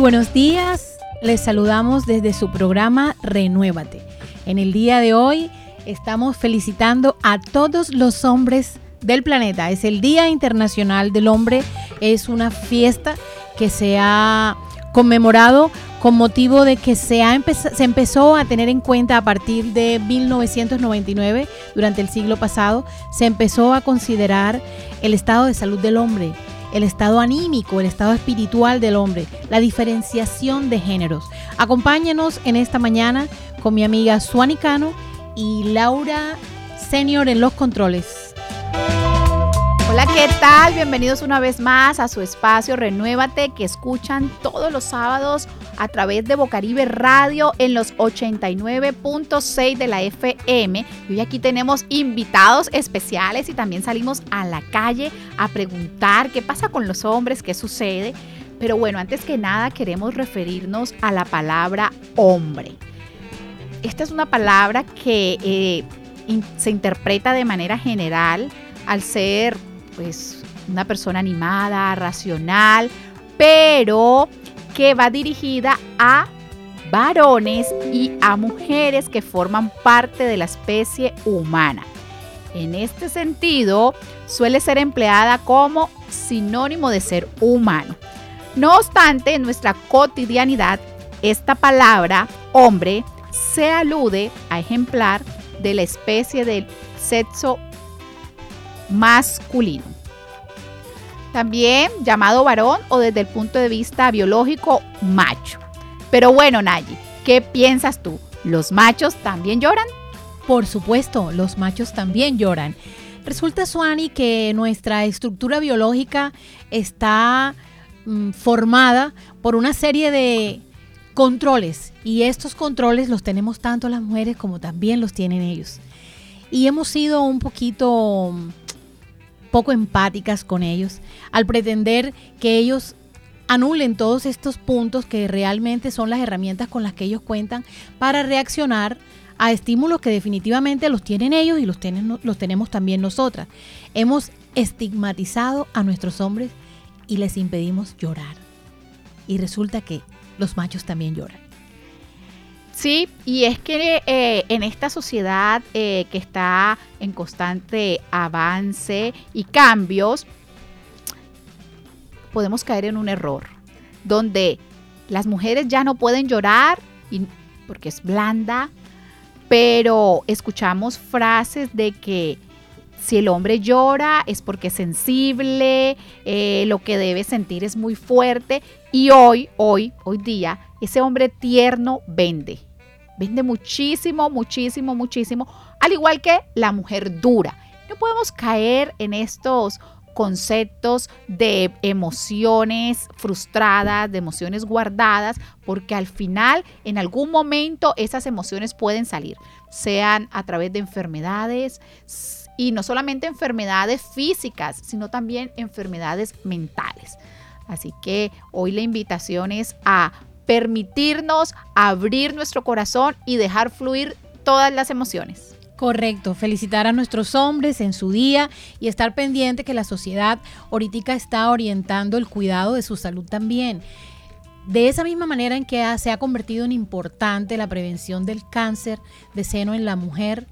Buenos días. Les saludamos desde su programa Renuévate. En el día de hoy estamos felicitando a todos los hombres del planeta. Es el Día Internacional del Hombre. Es una fiesta que se ha conmemorado con motivo de que se, ha se empezó a tener en cuenta a partir de 1999, durante el siglo pasado, se empezó a considerar el estado de salud del hombre, el estado anímico, el estado espiritual del hombre, la diferenciación de géneros. Acompáñenos en esta mañana con mi amiga Suani Cano y Laura Senior en los controles. Hola, ¿qué tal? Bienvenidos una vez más a su espacio Renuévate que escuchan todos los sábados a través de Bocaribe Radio en los 89.6 de la FM. Y hoy aquí tenemos invitados especiales y también salimos a la calle a preguntar qué pasa con los hombres, qué sucede. Pero bueno, antes que nada queremos referirnos a la palabra hombre. Esta es una palabra que eh, se interpreta de manera general al ser pues una persona animada, racional, pero que va dirigida a varones y a mujeres que forman parte de la especie humana. En este sentido, suele ser empleada como sinónimo de ser humano. No obstante, en nuestra cotidianidad, esta palabra hombre se alude a ejemplar de la especie del sexo masculino. También llamado varón o desde el punto de vista biológico macho. Pero bueno, Nayi, ¿qué piensas tú? ¿Los machos también lloran? Por supuesto, los machos también lloran. Resulta, Suani, que nuestra estructura biológica está mm, formada por una serie de controles y estos controles los tenemos tanto las mujeres como también los tienen ellos. Y hemos sido un poquito poco empáticas con ellos, al pretender que ellos anulen todos estos puntos que realmente son las herramientas con las que ellos cuentan para reaccionar a estímulos que definitivamente los tienen ellos y los, los tenemos también nosotras. Hemos estigmatizado a nuestros hombres y les impedimos llorar. Y resulta que los machos también lloran. Sí, y es que eh, en esta sociedad eh, que está en constante avance y cambios, podemos caer en un error, donde las mujeres ya no pueden llorar porque es blanda, pero escuchamos frases de que si el hombre llora es porque es sensible, eh, lo que debe sentir es muy fuerte y hoy, hoy, hoy día, ese hombre tierno vende Vende muchísimo, muchísimo, muchísimo, al igual que la mujer dura. No podemos caer en estos conceptos de emociones frustradas, de emociones guardadas, porque al final, en algún momento, esas emociones pueden salir, sean a través de enfermedades y no solamente enfermedades físicas, sino también enfermedades mentales. Así que hoy la invitación es a permitirnos abrir nuestro corazón y dejar fluir todas las emociones. Correcto, felicitar a nuestros hombres en su día y estar pendiente que la sociedad ahorita está orientando el cuidado de su salud también. De esa misma manera en que se ha convertido en importante la prevención del cáncer de seno en la mujer,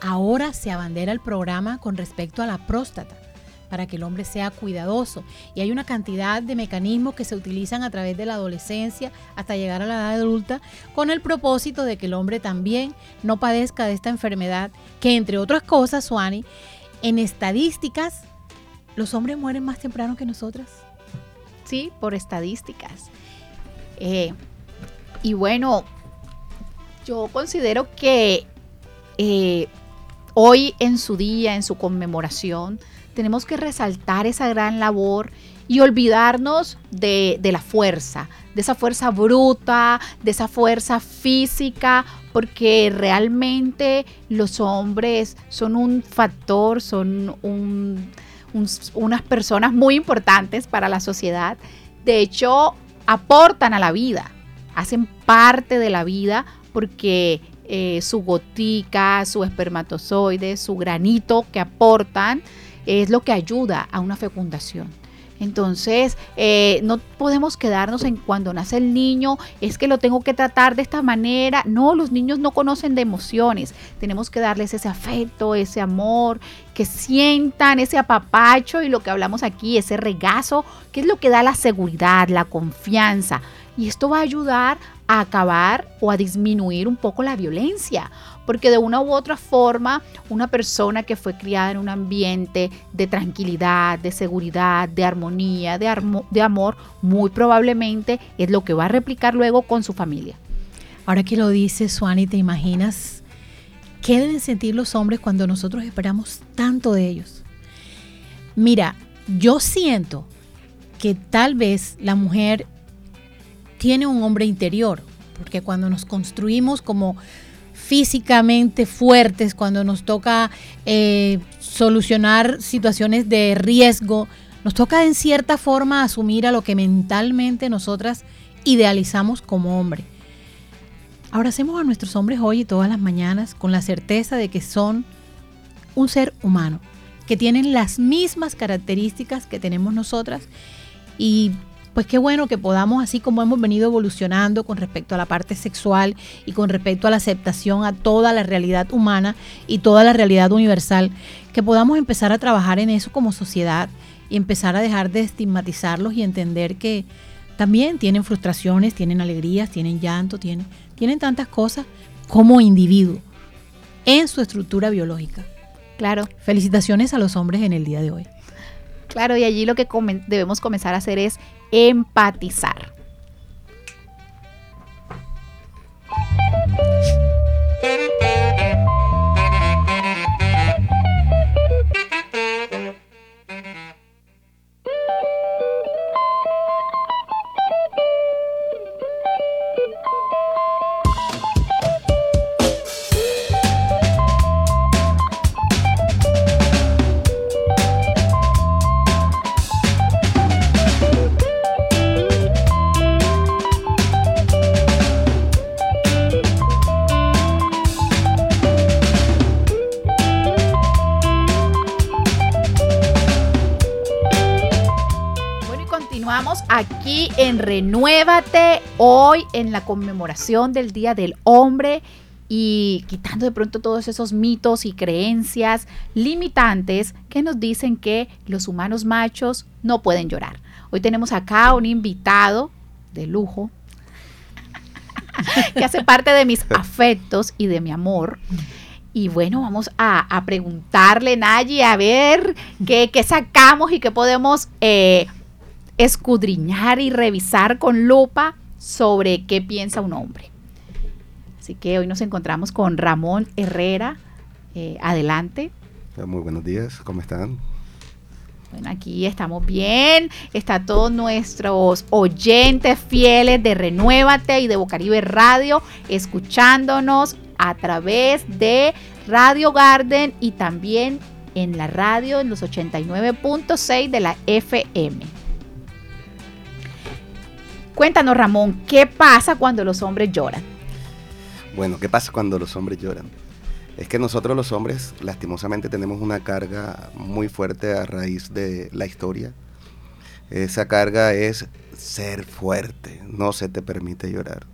ahora se abandera el programa con respecto a la próstata para que el hombre sea cuidadoso. Y hay una cantidad de mecanismos que se utilizan a través de la adolescencia hasta llegar a la edad adulta con el propósito de que el hombre también no padezca de esta enfermedad, que entre otras cosas, Suani, en estadísticas, los hombres mueren más temprano que nosotras. Sí, por estadísticas. Eh, y bueno, yo considero que eh, hoy en su día, en su conmemoración, tenemos que resaltar esa gran labor y olvidarnos de, la fuerza, de esa fuerza bruta, de esa fuerza física, porque realmente los hombres son un factor, son unas personas muy importantes para la sociedad. De hecho, aportan a la vida, hacen parte de la vida porque eh, su gotica, su espermatozoide, su granito que aportan, es lo que ayuda a una fecundación. Entonces, eh, no podemos quedarnos en cuando nace el niño, es que lo tengo que tratar de esta manera. No, los niños no conocen de emociones. Tenemos que darles ese afecto, ese amor, que sientan ese apapacho y lo que hablamos aquí, ese regazo, que es lo que da la seguridad, la confianza. Y esto va a ayudar a acabar o a disminuir un poco la violencia, porque de una u otra forma una persona que fue criada en un ambiente de tranquilidad, de seguridad, de armonía, de, de amor, muy probablemente es lo que va a replicar luego con su familia. Ahora que lo dices, Suani, ¿te imaginas qué deben sentir los hombres cuando nosotros esperamos tanto de ellos? Mira, yo siento que tal vez la mujer tiene un hombre interior, porque cuando nos construimos como físicamente fuertes, cuando nos toca eh, solucionar situaciones de riesgo, nos toca en cierta forma asumir a lo que mentalmente nosotras idealizamos como hombre. Ahora hacemos a nuestros hombres hoy y todas las mañanas con la certeza de que son un ser humano, que tienen las mismas características que tenemos nosotras y pues qué bueno que podamos, así como hemos venido evolucionando con respecto a la parte sexual y con respecto a la aceptación a toda la realidad humana y toda la realidad universal, que podamos empezar a trabajar en eso como sociedad y empezar a dejar de estigmatizarlos y entender que también tienen frustraciones, tienen alegrías, tienen llanto, tienen, tienen tantas cosas como individuo en su estructura biológica. Claro. Felicitaciones a los hombres en el día de hoy. Claro, y allí lo que debemos comenzar a hacer es empatizar. En Renuévate hoy en la conmemoración del Día del Hombre y quitando de pronto todos esos mitos y creencias limitantes que nos dicen que los humanos machos no pueden llorar. Hoy tenemos acá un invitado de lujo que hace parte de mis afectos y de mi amor. Y bueno, vamos a, preguntarle, Nayi, a ver qué, sacamos y qué podemos eh, escudriñar y revisar con lupa sobre qué piensa un hombre. Así que hoy nos encontramos con Ramón Herrera. Eh, adelante. Muy buenos días, ¿cómo están? Bueno, aquí estamos bien. Está todos nuestros oyentes fieles de Renuévate y de Bocaribe Radio escuchándonos a través de Radio Garden y también en la radio en los 89.6 de la FM. Cuéntanos, Ramón, ¿qué pasa cuando los hombres lloran? Bueno, ¿qué pasa cuando los hombres lloran? Es que nosotros los hombres lastimosamente tenemos una carga muy fuerte a raíz de la historia. Esa carga es ser fuerte, no se te permite llorar.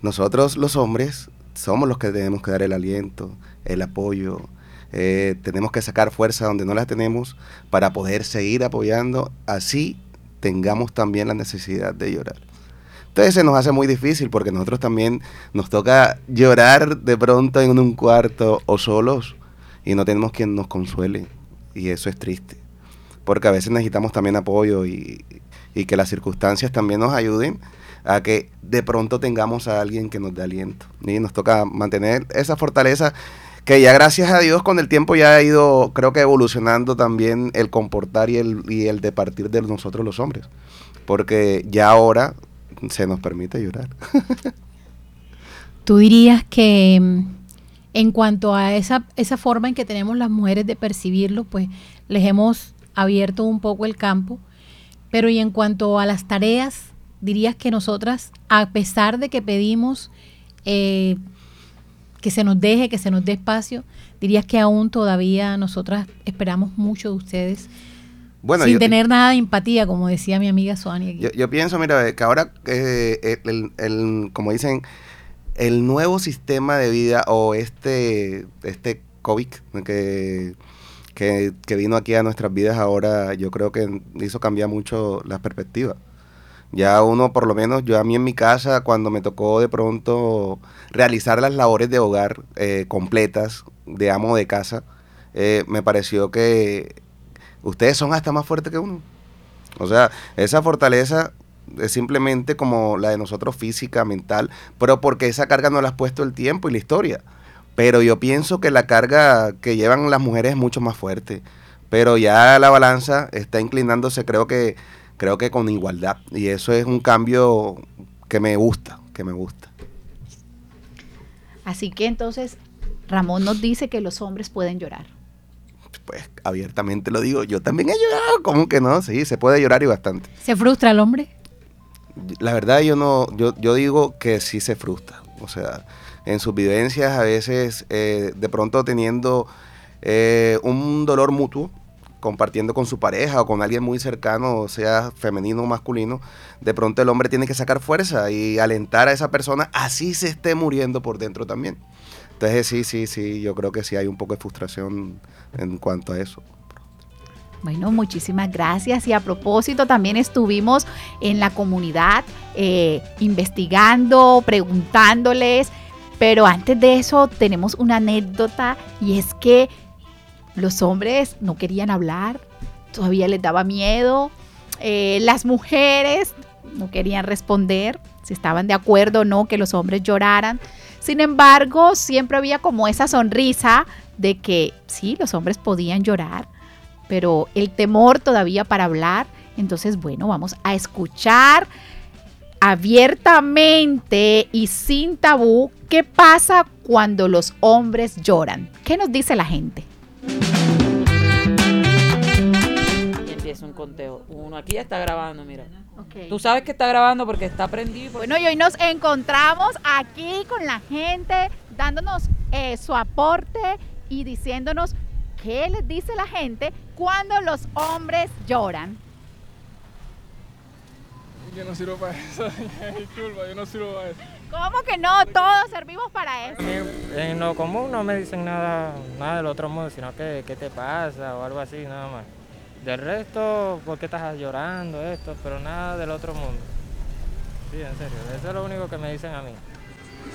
Nosotros los hombres somos los que tenemos que dar el aliento, el apoyo, eh, tenemos que sacar fuerza donde no la tenemos para poder seguir apoyando así tengamos también la necesidad de llorar. Entonces se nos hace muy difícil porque nosotros también nos toca llorar de pronto en un cuarto o solos y no tenemos quien nos consuele y eso es triste. Porque a veces necesitamos también apoyo y, y que las circunstancias también nos ayuden a que de pronto tengamos a alguien que nos dé aliento. Y nos toca mantener esa fortaleza que ya gracias a Dios con el tiempo ya ha ido, creo que evolucionando también el comportar y el, y el de partir de nosotros los hombres. Porque ya ahora se nos permite llorar. Tú dirías que mm, en cuanto a esa, esa forma en que tenemos las mujeres de percibirlo, pues les hemos abierto un poco el campo. Pero y en cuanto a las tareas, dirías que nosotras, a pesar de que pedimos eh, que se nos deje, que se nos dé espacio. Dirías que aún todavía nosotras esperamos mucho de ustedes sin tener nada de empatía, como decía mi amiga Suani. Yo, pienso, mira, que ahora, eh, el, como dicen, el nuevo sistema de vida o este, este COVID que, que, vino aquí a nuestras vidas ahora, yo creo que hizo cambiar mucho las perspectivas. Ya uno, por lo menos yo a mí en mi casa, cuando me tocó de pronto realizar las labores de hogar eh, completas de amo de casa, eh, me pareció que ustedes son hasta más fuertes que uno. O sea, esa fortaleza es simplemente como la de nosotros física, mental, pero porque esa carga no la has puesto el tiempo y la historia. Pero yo pienso que la carga que llevan las mujeres es mucho más fuerte. Pero ya la balanza está inclinándose, creo que, creo que con igualdad. Y eso es un cambio que me gusta, que me gusta. Así que entonces Ramón nos dice que los hombres pueden llorar pues abiertamente lo digo, yo también he llorado, ¿cómo que no? Sí, se puede llorar y bastante. ¿Se frustra el hombre? La verdad yo no, yo, yo digo que sí se frustra, o sea, en sus vivencias a veces eh, de pronto teniendo eh, un dolor mutuo, compartiendo con su pareja o con alguien muy cercano, sea femenino o masculino, de pronto el hombre tiene que sacar fuerza y alentar a esa persona, así se esté muriendo por dentro también. Entonces sí, sí, sí, yo creo que sí hay un poco de frustración en cuanto a eso. Bueno, muchísimas gracias. Y a propósito, también estuvimos en la comunidad eh, investigando, preguntándoles. Pero antes de eso, tenemos una anécdota y es que los hombres no querían hablar, todavía les daba miedo. Eh, las mujeres no querían responder si estaban de acuerdo o no que los hombres lloraran. Sin embargo, siempre había como esa sonrisa de que sí, los hombres podían llorar, pero el temor todavía para hablar. Entonces, bueno, vamos a escuchar abiertamente y sin tabú qué pasa cuando los hombres lloran. ¿Qué nos dice la gente? Empieza un conteo. Uno aquí está grabando, mira. Tú sabes que está grabando porque está prendido. Bueno, y hoy nos encontramos aquí con la gente dándonos eh, su aporte y diciéndonos qué les dice la gente cuando los hombres lloran. Yo no sirvo para eso, disculpa, yo no sirvo para eso. ¿Cómo que no? Todos servimos para eso. En, lo común no me dicen nada, nada del otro mundo, sino que qué te pasa o algo así, nada más. Del resto, ¿por qué estás llorando esto? Pero nada del otro mundo. Sí, en serio, eso es lo único que me dicen a mí.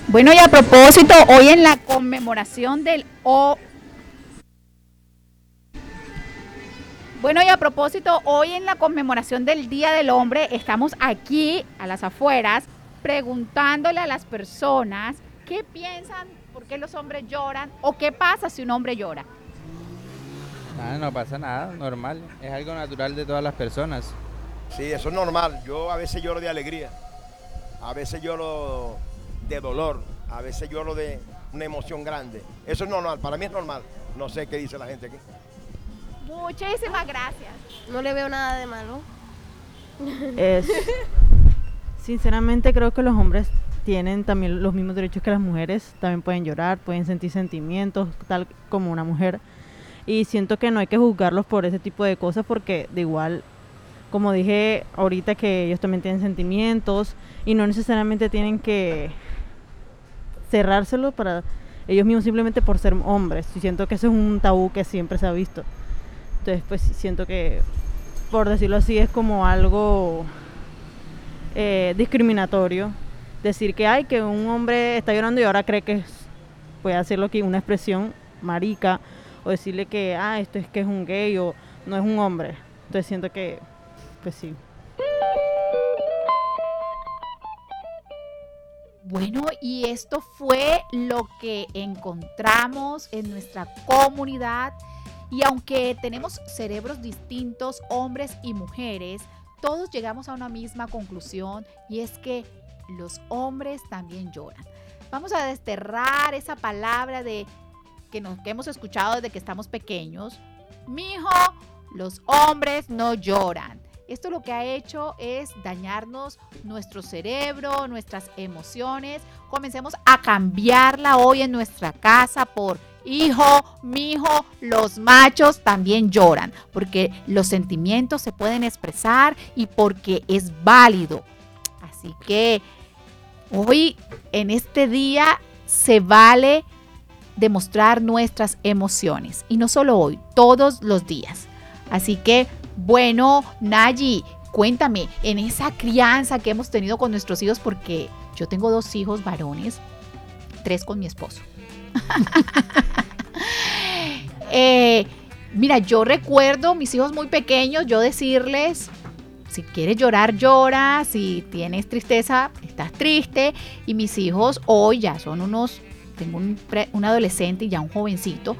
Bueno, y a propósito, hoy en la conmemoración del O Bueno, y a propósito, hoy en la conmemoración del Día del Hombre, estamos aquí a las afueras preguntándole a las personas qué piensan, por qué los hombres lloran o qué pasa si un hombre llora. Nada, no pasa nada, normal. Es algo natural de todas las personas. Sí, eso es normal. Yo a veces lloro de alegría, a veces lloro de dolor, a veces lloro de una emoción grande. Eso es normal, para mí es normal. No sé qué dice la gente aquí. Muchísimas gracias. No le veo nada de malo. Es, sinceramente creo que los hombres tienen también los mismos derechos que las mujeres. También pueden llorar, pueden sentir sentimientos, tal como una mujer y siento que no hay que juzgarlos por ese tipo de cosas porque de igual, como dije ahorita, que ellos también tienen sentimientos y no necesariamente tienen que cerrárselo para ellos mismos simplemente por ser hombres. Y siento que eso es un tabú que siempre se ha visto. Entonces, pues siento que, por decirlo así, es como algo eh, discriminatorio. Decir que hay que un hombre está llorando y ahora cree que puede hacerlo aquí una expresión marica o decirle que, ah, esto es que es un gay o no es un hombre. Entonces siento que, pues sí. Bueno, y esto fue lo que encontramos en nuestra comunidad. Y aunque tenemos cerebros distintos, hombres y mujeres, todos llegamos a una misma conclusión y es que los hombres también lloran. Vamos a desterrar esa palabra de que, nos, hemos escuchado desde que estamos pequeños, mijo, los hombres no lloran. Esto lo que ha hecho es dañarnos nuestro cerebro, nuestras emociones. Comencemos a cambiarla hoy en nuestra casa por hijo, mi hijo, los machos también lloran, porque los sentimientos se pueden expresar y porque es válido. Así que hoy, en este día, se vale demostrar nuestras emociones. Y no solo hoy, todos los días. Así que, bueno, Nayi, cuéntame, en esa crianza que hemos tenido con nuestros hijos, porque yo tengo dos hijos varones, tres con mi esposo. Eh, mira, yo recuerdo mis hijos muy pequeños, yo decirles, si quieres llorar, llora, si tienes tristeza, estás triste. Y mis hijos hoy ya son unos, tengo un, un adolescente y ya un jovencito,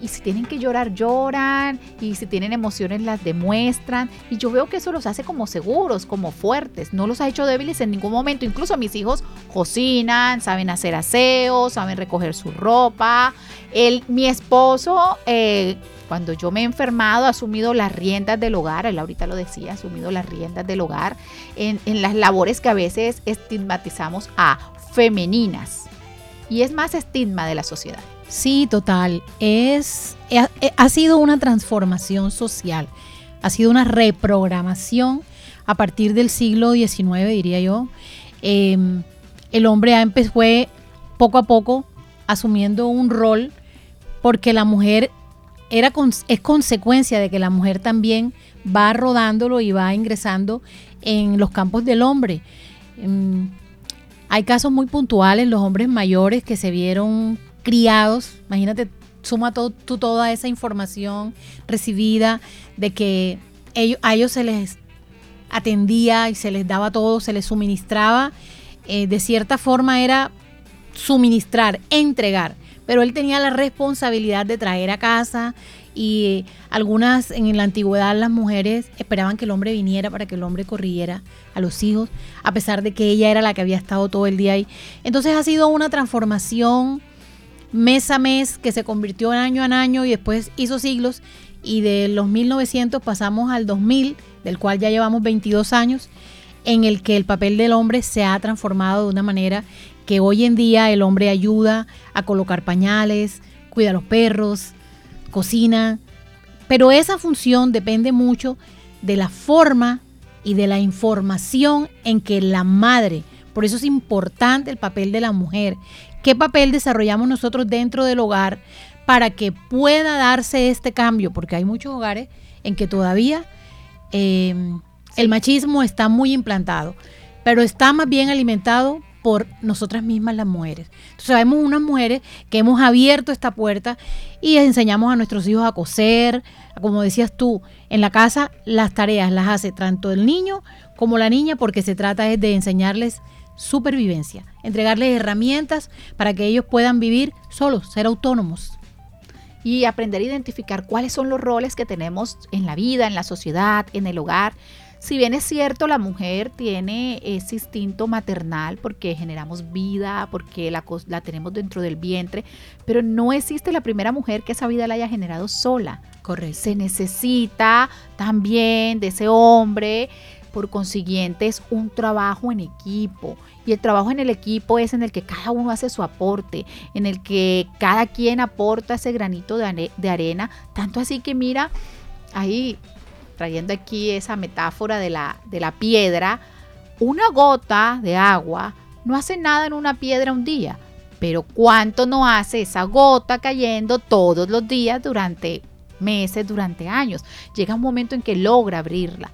y si tienen que llorar, lloran. Y si tienen emociones, las demuestran. Y yo veo que eso los hace como seguros, como fuertes. No los ha hecho débiles en ningún momento. Incluso mis hijos cocinan, saben hacer aseo, saben recoger su ropa. El, mi esposo, eh, cuando yo me he enfermado, ha asumido las riendas del hogar. Él ahorita lo decía, ha asumido las riendas del hogar en, en las labores que a veces estigmatizamos a femeninas. Y es más estigma de la sociedad. Sí, total. Es, eh, eh, ha, sido una transformación social, ha sido una reprogramación a partir del siglo XIX, diría yo. Em, el hombre fue poco a poco asumiendo un rol porque la mujer era es consecuencia de que la mujer también va rodándolo y va ingresando en los campos del hombre. Em, hay casos muy puntuales, los hombres mayores que se vieron criados, imagínate, suma todo, tú toda esa información recibida de que ellos, a ellos se les atendía y se les daba todo, se les suministraba, eh, de cierta forma era suministrar, entregar, pero él tenía la responsabilidad de traer a casa y algunas en la antigüedad las mujeres esperaban que el hombre viniera para que el hombre corriera a los hijos, a pesar de que ella era la que había estado todo el día ahí. Entonces ha sido una transformación mes a mes, que se convirtió en año a año y después hizo siglos. Y de los 1900 pasamos al 2000, del cual ya llevamos 22 años, en el que el papel del hombre se ha transformado de una manera que hoy en día el hombre ayuda a colocar pañales, cuida a los perros, cocina. Pero esa función depende mucho de la forma y de la información en que la madre, por eso es importante el papel de la mujer, ¿Qué papel desarrollamos nosotros dentro del hogar para que pueda darse este cambio? Porque hay muchos hogares en que todavía em, el machismo está muy implantado, pero está más bien alimentado por nosotras mismas las mujeres. Entonces sabemos unas mujeres que hemos abierto esta puerta y enseñamos a nuestros hijos a coser, como decías tú, en la casa las tareas las hace tanto el niño como la niña porque se trata de enseñarles supervivencia, entregarles herramientas para que ellos puedan vivir solos, ser autónomos. Y aprender a identificar cuáles son los roles que tenemos en la vida, en la sociedad, en el hogar. Si bien es cierto, la mujer tiene ese instinto maternal porque generamos vida, porque la, la tenemos dentro del vientre, pero no existe la primera mujer que esa vida la haya generado sola. Correcto. Se necesita también de ese hombre por consiguiente, es un trabajo en equipo. Y el trabajo en el equipo es en el que cada uno hace su aporte, en el que cada quien aporta ese granito de, arena. Tanto así que mira, ahí trayendo aquí esa metáfora de la, de la piedra, una gota de agua no hace nada en una piedra un día, pero cuánto no hace esa gota cayendo todos los días durante meses, durante años. Llega un momento en que logra abrirla.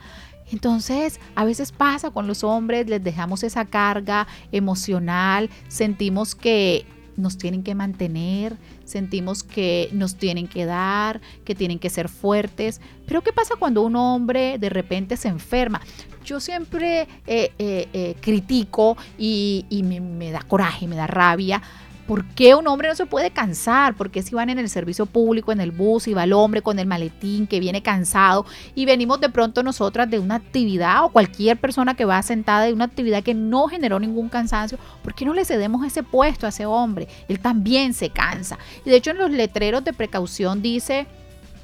Entonces, a veces pasa con los hombres, les dejamos esa carga emocional, sentimos que nos tienen que mantener, sentimos que nos tienen que dar, que tienen que ser fuertes. Pero ¿qué pasa cuando un hombre de repente se enferma? Yo siempre eh, eh, eh, critico y, me, me da coraje, me da rabia ¿Por qué un hombre no se puede cansar? Porque si van en el servicio público, en el bus, y va el hombre con el maletín que viene cansado y venimos de pronto nosotras de una actividad o cualquier persona que va sentada de una actividad que no generó ningún cansancio, ¿por qué no le cedemos ese puesto a ese hombre? Él también se cansa. Y de hecho en los letreros de precaución dice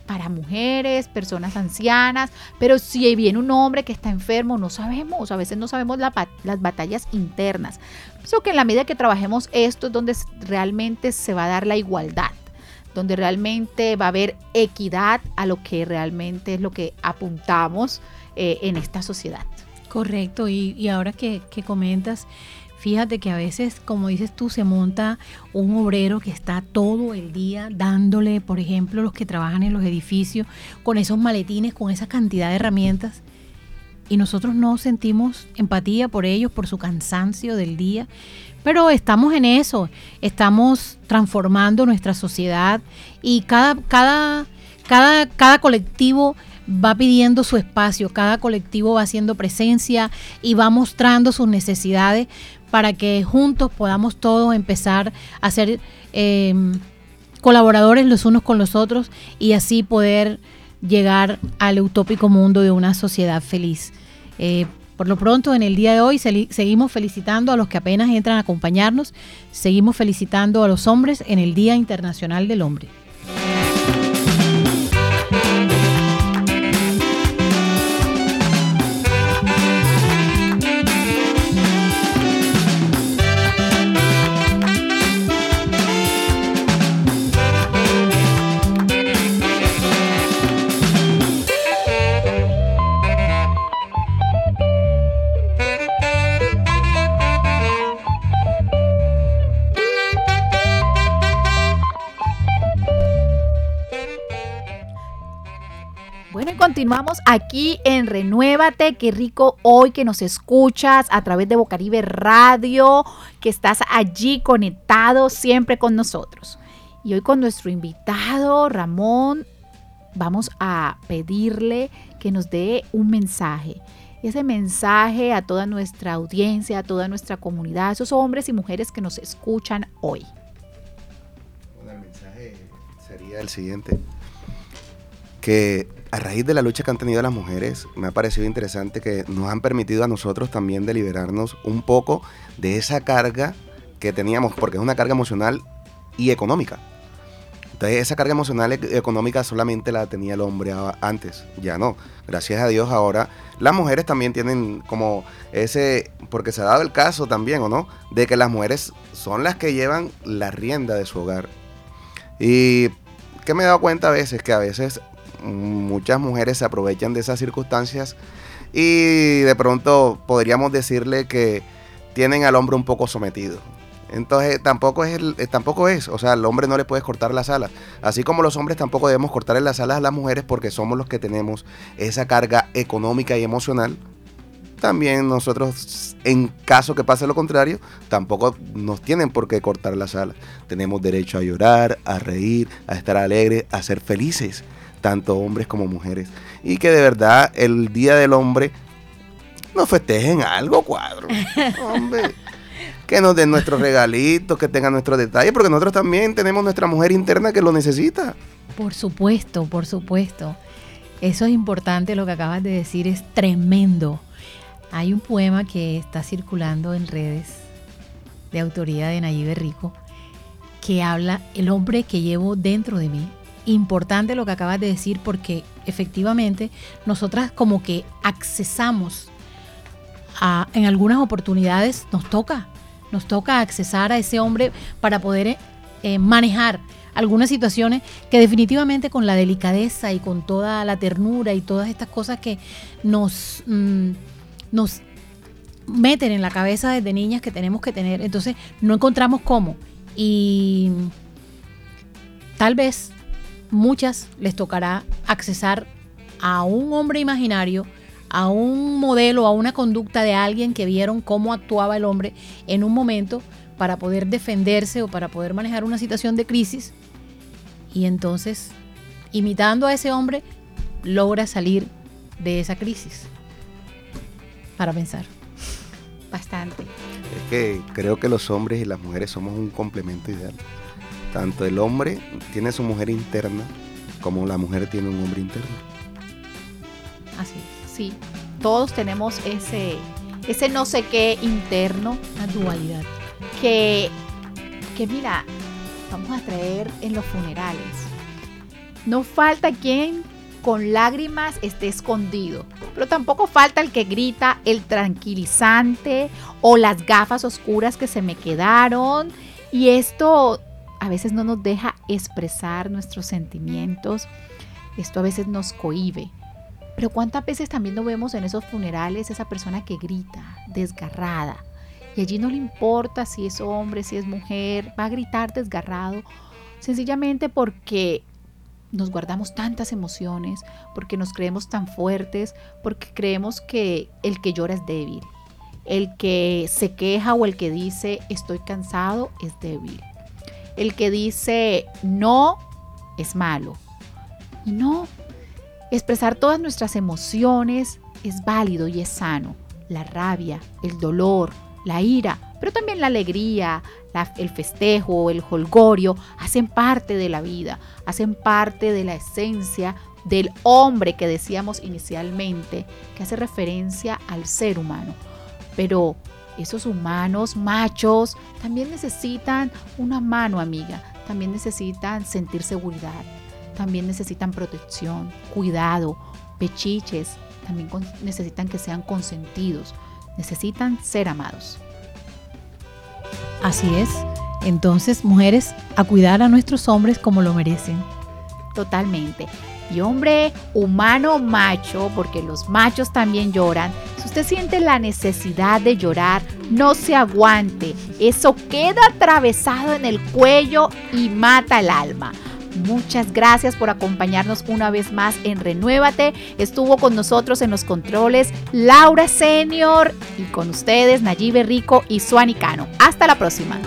para mujeres, personas ancianas, pero si viene un hombre que está enfermo, no sabemos, a veces no sabemos las batallas internas. Pienso que en la medida que trabajemos esto es donde realmente se va a dar la igualdad donde realmente va a haber equidad a lo que realmente es lo que apuntamos eh, en esta sociedad. Correcto, y, ahora que, que comentas, Fíjate que a veces, como dices tú, se monta un obrero que está todo el día dándole, por ejemplo, los que trabajan en los edificios, con esos maletines, con esa cantidad de herramientas. Y nosotros no sentimos empatía por ellos, por su cansancio del día. Pero estamos en eso, estamos transformando nuestra sociedad y cada, cada, cada, cada colectivo va pidiendo su espacio, cada colectivo va haciendo presencia y va mostrando sus necesidades para que juntos podamos todos empezar a ser em, colaboradores los unos con los otros y así poder llegar al utópico mundo de una sociedad feliz. Eh, por lo pronto, en el día de hoy seguimos felicitando a los que apenas entran a acompañarnos, seguimos felicitando a los hombres en el Día Internacional del Hombre. Continuamos aquí en Renuévate. Qué rico hoy que nos escuchas a través de Bocaribe Radio, que estás allí conectado siempre con nosotros. Y hoy con nuestro invitado Ramón vamos a pedirle que nos dé un mensaje. Ese mensaje a toda nuestra audiencia, a toda nuestra comunidad, a esos hombres y mujeres que nos escuchan hoy. el mensaje sería el siguiente. Que a raíz de la lucha que han tenido las mujeres, me ha parecido interesante que nos han permitido a nosotros también deliberarnos un poco de esa carga que teníamos, porque es una carga emocional y económica. Entonces esa carga emocional y económica solamente la tenía el hombre antes, ya no. Gracias a Dios ahora las mujeres también tienen como ese, porque se ha dado el caso también, ¿o no? De que las mujeres son las que llevan la rienda de su hogar. Y que me he dado cuenta a veces que a veces muchas mujeres se aprovechan de esas circunstancias y de pronto podríamos decirle que tienen al hombre un poco sometido. Entonces tampoco es, eh, tampoco es, o sea, al hombre no le puedes cortar las alas. Así como los hombres tampoco debemos cortarle las alas a las mujeres porque somos los que tenemos esa carga económica y emocional. También nosotros, en caso que pase lo contrario, tampoco nos tienen por qué cortar las alas. Tenemos derecho a llorar, a reír, a estar alegres, a ser felices tanto hombres como mujeres. Y que de verdad el Día del Hombre nos festejen algo, cuadro. Hombre. Que nos den nuestros regalitos, que tengan nuestros detalles, porque nosotros también tenemos nuestra mujer interna que lo necesita. Por supuesto, por supuesto. Eso es importante, lo que acabas de decir es tremendo. Hay un poema que está circulando en redes de autoría de Nayib Rico que habla el hombre que llevo dentro de mí importante lo que acabas de decir porque efectivamente nosotras como que accesamos a, en algunas oportunidades nos toca, nos toca accesar a ese hombre para poder eh, manejar algunas situaciones que definitivamente con la delicadeza y con toda la ternura y todas estas cosas que nos, mm, nos meten en la cabeza desde niñas que tenemos que tener, entonces no encontramos cómo. Y tal vez muchas les tocará accesar a un hombre imaginario, a un modelo, a una conducta de alguien que vieron cómo actuaba el hombre en un momento para poder defenderse o para poder manejar una situación de crisis. Y entonces, imitando a ese hombre, logra salir de esa crisis. Para pensar. Bastante. Es que creo que los hombres y las mujeres somos un complemento ideal. Tanto el hombre tiene su mujer interna como la mujer tiene un hombre interno. Así, sí. Todos tenemos ese, ese no sé qué interno. La dualidad. Que, que mira, vamos a traer en los funerales. No falta quien con lágrimas esté escondido, pero tampoco falta el que grita el tranquilizante o las gafas oscuras que se me quedaron. Y esto a veces no nos deja expresar nuestros sentimientos. Esto a veces nos cohibe. Pero cuántas veces también lo vemos en esos funerales, esa persona que grita, desgarrada. Y allí no le importa si es hombre, si es mujer, va a gritar desgarrado, sencillamente porque nos guardamos tantas emociones, porque nos creemos tan fuertes, porque creemos que el que llora es débil. El que se queja o el que dice estoy cansado es débil. El que dice no es malo. Y no, expresar todas nuestras emociones es válido y es sano. La rabia, el dolor, la ira, pero también la alegría, el festejo, el holgorio, hacen parte de la vida, hacen parte de la esencia del hombre que decíamos inicialmente, que hace referencia al ser humano. Pero esos humanos machos también necesitan una mano amiga, también necesitan sentir seguridad, también necesitan protección, cuidado, pechiches, también necesitan que sean consentidos, necesitan ser amados. Así es. Entonces, mujeres, a cuidar a nuestros hombres como lo merecen. Totalmente. Y hombre humano macho, porque los machos también lloran, usted siente la necesidad de llorar, no se aguante. Eso queda atravesado en el cuello y mata el alma. Muchas gracias por acompañarnos una vez más en Renuévate. Estuvo con nosotros en los controles Laura Senior y con ustedes Nayibe Rico y Suani Cano. Hasta la próxima.